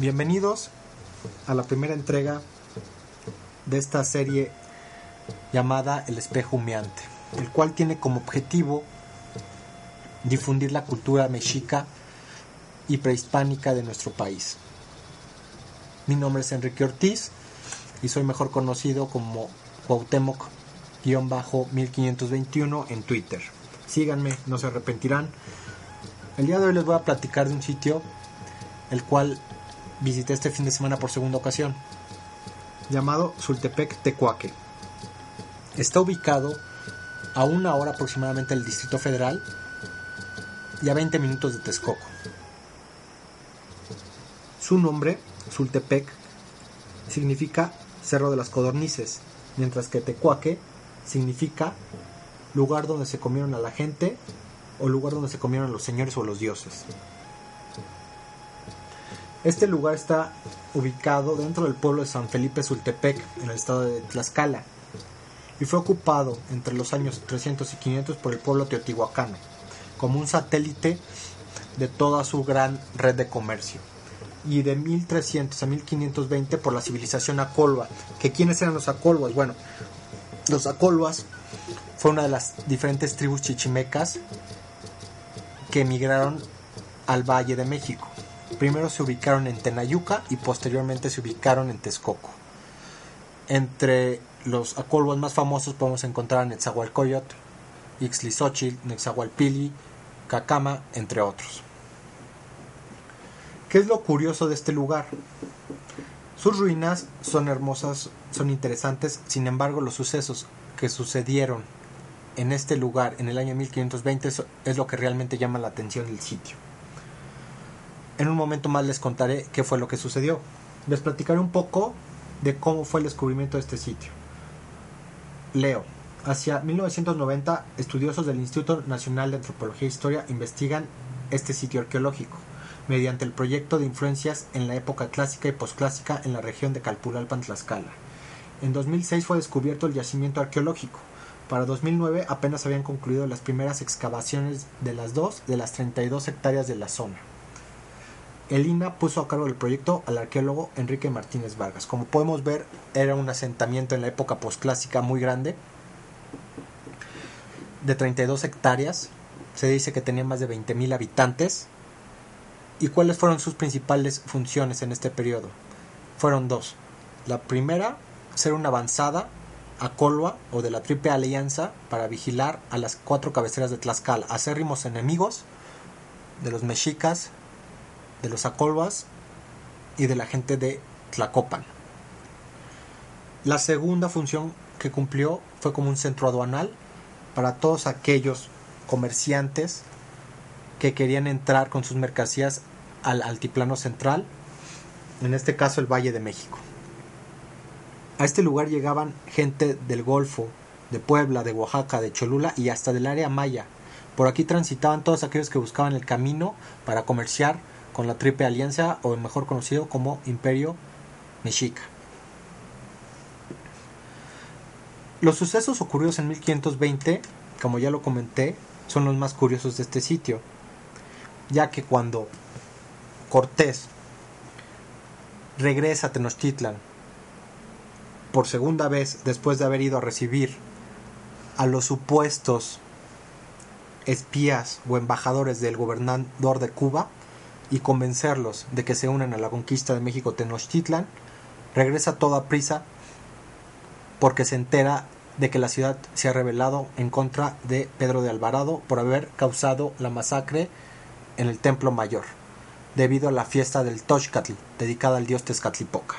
Bienvenidos a la primera entrega de esta serie llamada El espejo humeante, el cual tiene como objetivo difundir la cultura mexica y prehispánica de nuestro país. Mi nombre es Enrique Ortiz y soy mejor conocido como Cuauhtémoc-1521 en Twitter. Síganme, no se arrepentirán. El día de hoy les voy a platicar de un sitio el cual visité este fin de semana por segunda ocasión, llamado Sultepec Tecuaque. Está ubicado a una hora aproximadamente del Distrito Federal y a 20 minutos de Texcoco. Su nombre, Sultepec, significa Cerro de las Codornices, mientras que Tecuaque significa lugar donde se comieron a la gente o lugar donde se comieron a los señores o los dioses. Este lugar está ubicado dentro del pueblo de San Felipe Sultepec, en el estado de Tlaxcala, y fue ocupado entre los años 300 y 500 por el pueblo teotihuacano, como un satélite de toda su gran red de comercio. Y de 1300 a 1520 por la civilización acolua. ¿Que quiénes eran los acolhuas? Bueno, los acolhuas fue una de las diferentes tribus chichimecas que emigraron al Valle de México. Primero se ubicaron en Tenayuca y posteriormente se ubicaron en Texcoco. Entre los acolhuas más famosos podemos encontrar a Netzahualcoyotl, Ixtlisochil, Netzahualpili, Cacama, entre otros. ¿Qué es lo curioso de este lugar? Sus ruinas son hermosas, son interesantes, sin embargo los sucesos que sucedieron en este lugar en el año 1520 es lo que realmente llama la atención del sitio. En un momento más les contaré qué fue lo que sucedió. Les platicaré un poco de cómo fue el descubrimiento de este sitio. Leo. Hacia 1990, estudiosos del Instituto Nacional de Antropología e Historia investigan este sitio arqueológico mediante el proyecto de influencias en la época clásica y posclásica en la región de Calpulalpan, Tlaxcala. En 2006 fue descubierto el yacimiento arqueológico. Para 2009 apenas habían concluido las primeras excavaciones de las dos de las 32 hectáreas de la zona. El INA puso a cargo del proyecto al arqueólogo Enrique Martínez Vargas. Como podemos ver, era un asentamiento en la época posclásica muy grande, de 32 hectáreas. Se dice que tenía más de 20.000 habitantes. ¿Y cuáles fueron sus principales funciones en este periodo? Fueron dos. La primera, ser una avanzada a Colua o de la Triple Alianza para vigilar a las cuatro cabeceras de Tlaxcala, acérrimos enemigos de los mexicas, de los acolvas y de la gente de Tlacopan. La segunda función que cumplió fue como un centro aduanal para todos aquellos comerciantes que querían entrar con sus mercancías al altiplano central, en este caso el Valle de México. A este lugar llegaban gente del Golfo, de Puebla, de Oaxaca, de Cholula y hasta del área maya. Por aquí transitaban todos aquellos que buscaban el camino para comerciar con la Triple Alianza o mejor conocido como Imperio Mexica. Los sucesos ocurridos en 1520, como ya lo comenté, son los más curiosos de este sitio, ya que cuando Cortés regresa a Tenochtitlan por segunda vez después de haber ido a recibir a los supuestos espías o embajadores del gobernador de Cuba y convencerlos de que se unan a la conquista de México Tenochtitlan, regresa toda prisa porque se entera de que la ciudad se ha rebelado en contra de Pedro de Alvarado por haber causado la masacre en el Templo Mayor. debido a la fiesta del Toxcatl, dedicada al dios Tezcatlipoca.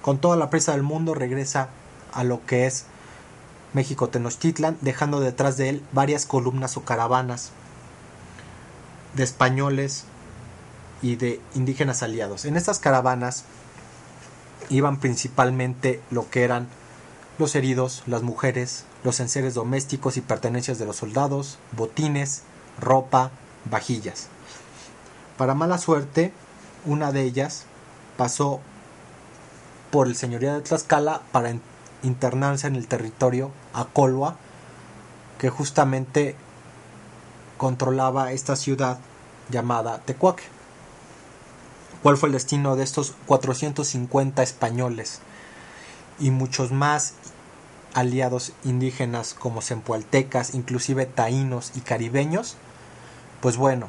Con toda la presa del mundo regresa a lo que es México Tenochtitlan, dejando detrás de él varias columnas o caravanas de españoles y de indígenas aliados. En estas caravanas iban principalmente lo que eran los heridos, las mujeres, los enseres domésticos y pertenencias de los soldados, botines, ropa, vajillas. Para mala suerte, una de ellas pasó por el señorío de Tlaxcala para internarse en el territorio Acolua, que justamente controlaba esta ciudad llamada Tecuaque. ¿Cuál fue el destino de estos 450 españoles y muchos más aliados indígenas como sempualtecas, inclusive taínos y caribeños? Pues bueno,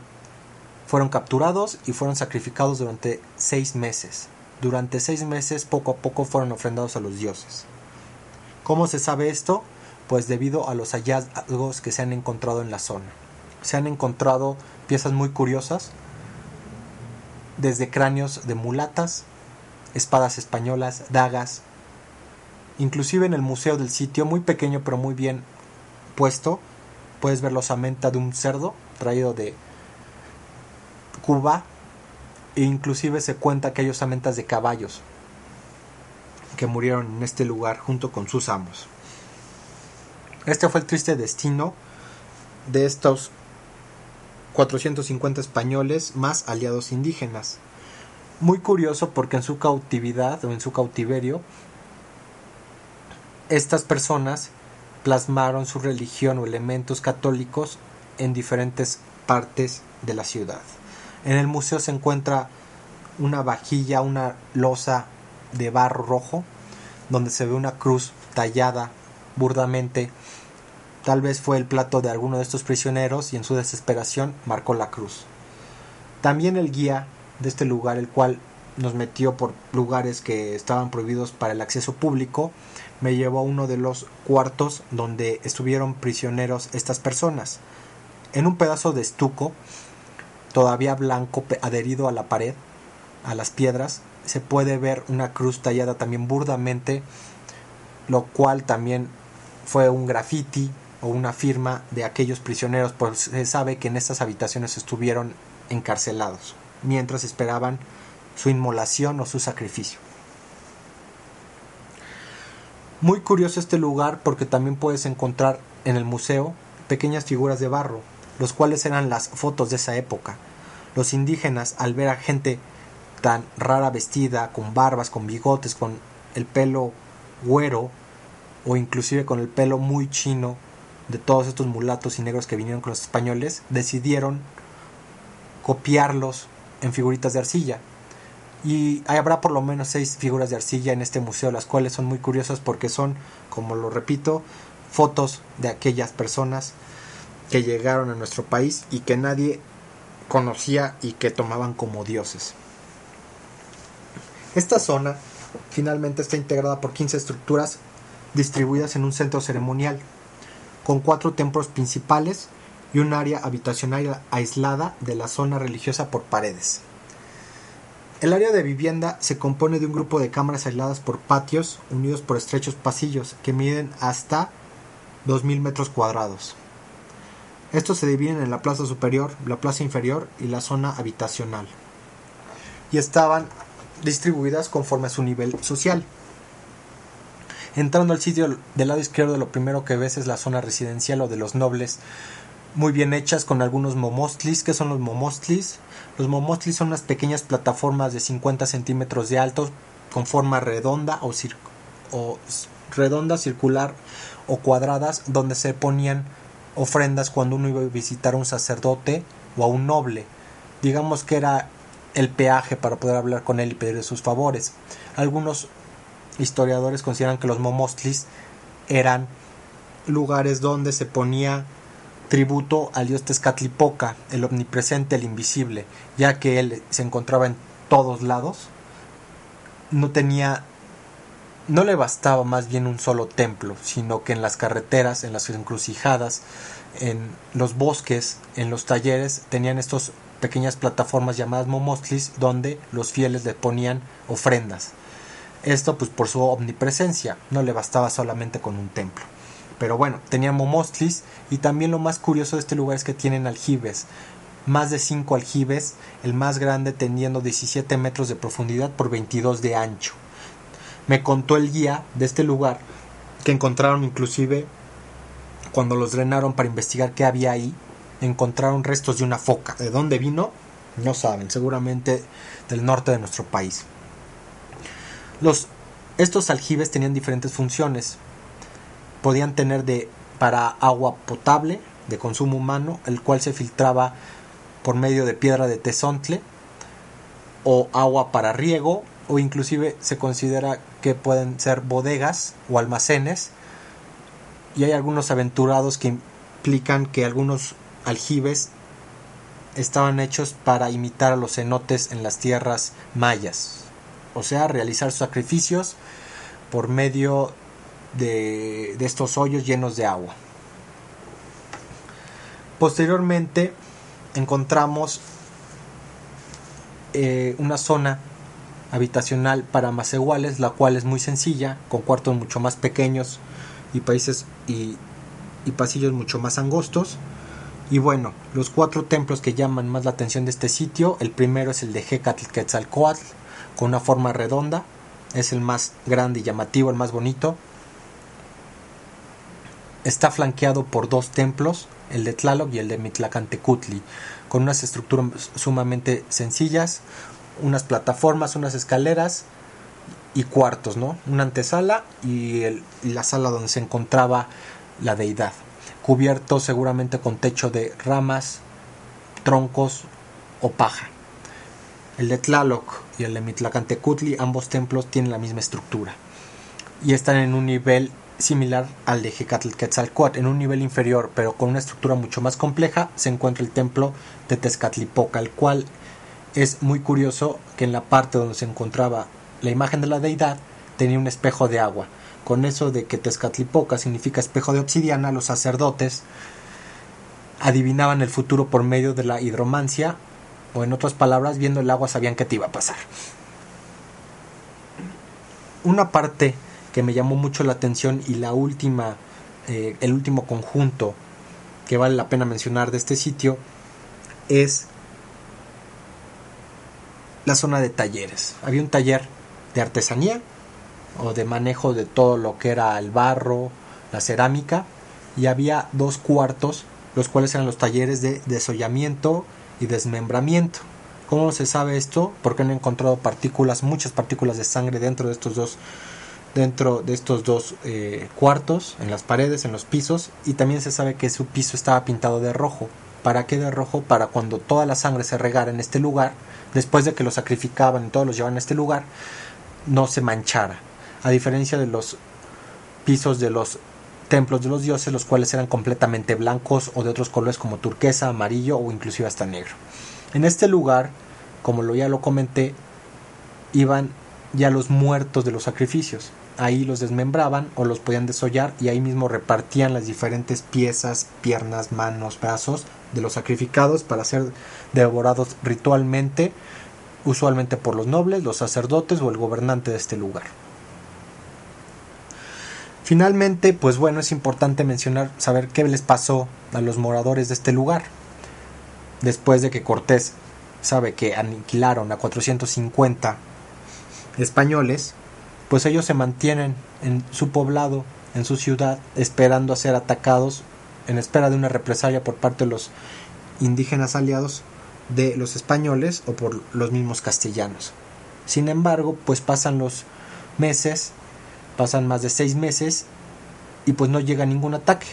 fueron capturados y fueron sacrificados durante seis meses. Durante seis meses poco a poco fueron ofrendados a los dioses. ¿Cómo se sabe esto? Pues debido a los hallazgos que se han encontrado en la zona. Se han encontrado piezas muy curiosas, desde cráneos de mulatas, espadas españolas, dagas, inclusive en el museo del sitio, muy pequeño pero muy bien puesto, puedes ver la osamenta de un cerdo traído de Cuba e inclusive se cuenta que hay osamentas de caballos que murieron en este lugar junto con sus amos. Este fue el triste destino de estos 450 españoles más aliados indígenas. Muy curioso porque en su cautividad o en su cautiverio estas personas plasmaron su religión o elementos católicos en diferentes partes de la ciudad. En el museo se encuentra una vajilla, una losa de barro rojo, donde se ve una cruz tallada burdamente. Tal vez fue el plato de alguno de estos prisioneros y en su desesperación marcó la cruz. También el guía de este lugar, el cual nos metió por lugares que estaban prohibidos para el acceso público, me llevó a uno de los cuartos donde estuvieron prisioneros estas personas. En un pedazo de estuco todavía blanco adherido a la pared, a las piedras, se puede ver una cruz tallada también burdamente, lo cual también fue un graffiti o una firma de aquellos prisioneros, pues se sabe que en estas habitaciones estuvieron encarcelados, mientras esperaban su inmolación o su sacrificio. Muy curioso este lugar porque también puedes encontrar en el museo pequeñas figuras de barro, los cuales eran las fotos de esa época. Los indígenas, al ver a gente tan rara vestida, con barbas, con bigotes, con el pelo güero, o inclusive con el pelo muy chino de todos estos mulatos y negros que vinieron con los españoles, decidieron copiarlos en figuritas de arcilla. Y habrá por lo menos seis figuras de arcilla en este museo, las cuales son muy curiosas porque son, como lo repito, fotos de aquellas personas que llegaron a nuestro país y que nadie conocía y que tomaban como dioses. Esta zona finalmente está integrada por 15 estructuras distribuidas en un centro ceremonial, con cuatro templos principales y un área habitacional aislada de la zona religiosa por paredes. El área de vivienda se compone de un grupo de cámaras aisladas por patios unidos por estrechos pasillos que miden hasta 2.000 metros cuadrados. Estos se dividen en la plaza superior, la plaza inferior y la zona habitacional. Y estaban distribuidas conforme a su nivel social. Entrando al sitio del lado izquierdo, lo primero que ves es la zona residencial o de los nobles, muy bien hechas con algunos momostlis. ¿Qué son los momostlis? Los momostlis son unas pequeñas plataformas de 50 centímetros de alto con forma redonda o, o redonda, circular o cuadradas donde se ponían ofrendas cuando uno iba a visitar a un sacerdote o a un noble. Digamos que era el peaje para poder hablar con él y pedirle sus favores. Algunos historiadores consideran que los momostlis eran lugares donde se ponía tributo al dios Tezcatlipoca, el omnipresente, el invisible, ya que él se encontraba en todos lados, no tenía no le bastaba más bien un solo templo, sino que en las carreteras, en las encrucijadas, en los bosques, en los talleres, tenían estos pequeñas plataformas llamadas momostlis donde los fieles le ponían ofrendas. Esto pues por su omnipresencia, no le bastaba solamente con un templo. Pero bueno, tenían momostlis y también lo más curioso de este lugar es que tienen aljibes. Más de 5 aljibes, el más grande teniendo 17 metros de profundidad por 22 de ancho. Me contó el guía de este lugar que encontraron inclusive cuando los drenaron para investigar qué había ahí, encontraron restos de una foca. ¿De dónde vino? No saben, seguramente del norte de nuestro país. Estos aljibes tenían diferentes funciones. Podían tener de para agua potable de consumo humano, el cual se filtraba por medio de piedra de tesontle, o agua para riego, o inclusive se considera que pueden ser bodegas o almacenes y hay algunos aventurados que implican que algunos aljibes estaban hechos para imitar a los cenotes en las tierras mayas, o sea, realizar sacrificios por medio de, estos hoyos llenos de agua. Posteriormente encontramos eh, una zona habitacional para macehuales, la cual es muy sencilla, con cuartos mucho más pequeños y países y, pasillos mucho más angostos. Y bueno, los cuatro templos que llaman más la atención de este sitio, el primero es el de Hecatl Quetzalcoatl, con una forma redonda, es el más grande y llamativo, el más bonito. Está flanqueado por dos templos, el de Tlaloc y el de Mitlacantecutli, con unas estructuras sumamente sencillas, unas plataformas, unas escaleras y cuartos, ¿no? Una antesala y, la sala donde se encontraba la deidad, cubierto seguramente con techo de ramas, troncos o paja. El de Tlaloc y el de Mitlacantecutli, ambos templos tienen la misma estructura y están en un nivel similar al de Quetzalcoatl. En un nivel inferior, pero con una estructura mucho más compleja, se encuentra el templo de Tezcatlipoca, el cual es muy curioso que en la parte donde se encontraba la imagen de la deidad tenía un espejo de agua. Con eso de que Tezcatlipoca significa espejo de obsidiana, los sacerdotes adivinaban el futuro por medio de la hidromancia, o en otras palabras, viendo el agua sabían que te iba a pasar. Una parte que me llamó mucho la atención y la última, eh, el último conjunto que vale la pena mencionar de este sitio es la zona de talleres. Había un taller de artesanía o de manejo de todo lo que era el barro, la cerámica y había dos cuartos los cuales eran los talleres de desollamiento y desmembramiento. ¿Cómo se sabe esto? Porque han encontrado partículas, muchas partículas de sangre dentro de estos dos, dentro de estos dos eh, cuartos, en las paredes, en los pisos, y también se sabe que su piso estaba pintado de rojo. ¿Para qué de rojo? Para cuando toda la sangre se regara en este lugar, después de que lo sacrificaban y todos los llevaban a este lugar, no se manchara. A diferencia de los pisos de los templos de los dioses, los cuales eran completamente blancos o de otros colores como turquesa, amarillo o inclusive hasta negro. En este lugar, como lo ya lo comenté, iban ya los muertos de los sacrificios. Ahí los desmembraban o los podían desollar y ahí mismo repartían las diferentes piezas, piernas, manos, brazos de los sacrificados para ser devorados ritualmente, usualmente por los nobles, los sacerdotes o el gobernante de este lugar. Finalmente, pues bueno, es importante mencionar, saber qué les pasó a los moradores de este lugar. Después de que Cortés sabe que aniquilaron a 450 españoles, pues ellos se mantienen en su poblado, en su ciudad, esperando a ser atacados, en espera de una represalia por parte de los indígenas aliados de los españoles o por los mismos castellanos. Sin embargo, pues pasan los meses, pasan más de seis meses y pues no llega ningún ataque.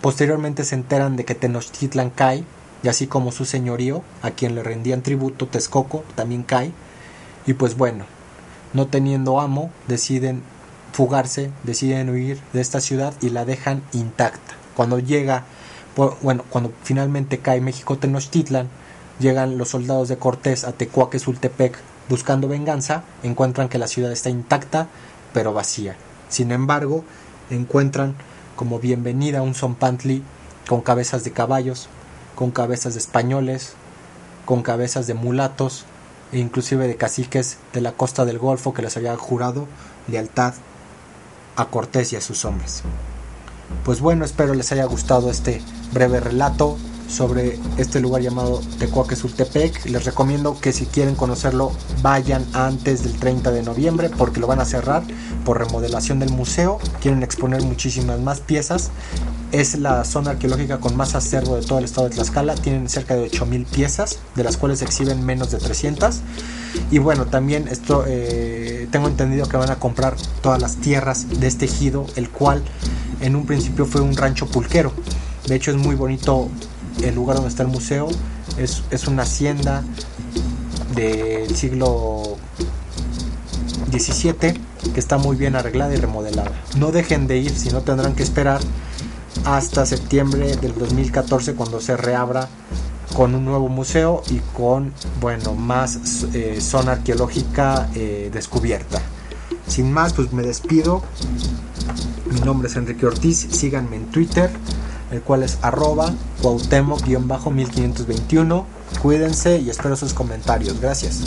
Posteriormente se enteran de que Tenochtitlan cae, y así como su señorío, a quien le rendían tributo, Texcoco, también cae. Y pues bueno, no teniendo amo, deciden fugarse, deciden huir de esta ciudad y la dejan intacta. Cuando llega bueno, cuando finalmente cae México Tenochtitlan, llegan los soldados de Cortés a Tecuaquezultepec buscando venganza, encuentran que la ciudad está intacta, pero vacía. Sin embargo, encuentran como bienvenida un Zompantli con cabezas de caballos, con cabezas de españoles, con cabezas de mulatos e inclusive de caciques de la costa del Golfo que les habían jurado lealtad a Cortés y a sus hombres. Pues bueno, espero les haya gustado este breve relato sobre este lugar llamado Tecuaquesultepec. Les recomiendo que si quieren conocerlo vayan antes del 30 de noviembre porque lo van a cerrar por remodelación del museo. Quieren exponer muchísimas más piezas. Es la zona arqueológica con más acervo de todo el estado de Tlaxcala. Tienen cerca de 8000 piezas, de las cuales se exhiben menos de 300. Y bueno, también esto eh, tengo entendido que van a comprar todas las tierras de este ejido, el cual en un principio fue un rancho pulquero. De hecho es muy bonito el lugar donde está el museo. Es, es una hacienda del siglo XVII que está muy bien arreglada y remodelada. No dejen de ir, si no tendrán que esperar hasta septiembre del 2014 cuando se reabra con un nuevo museo y con bueno más eh, zona arqueológica eh, descubierta. Sin más, pues me despido. Mi nombre es Enrique Ortiz. Síganme en Twitter, el cual es arroba cuauhtémoc-1521. Cuídense y espero sus comentarios. Gracias.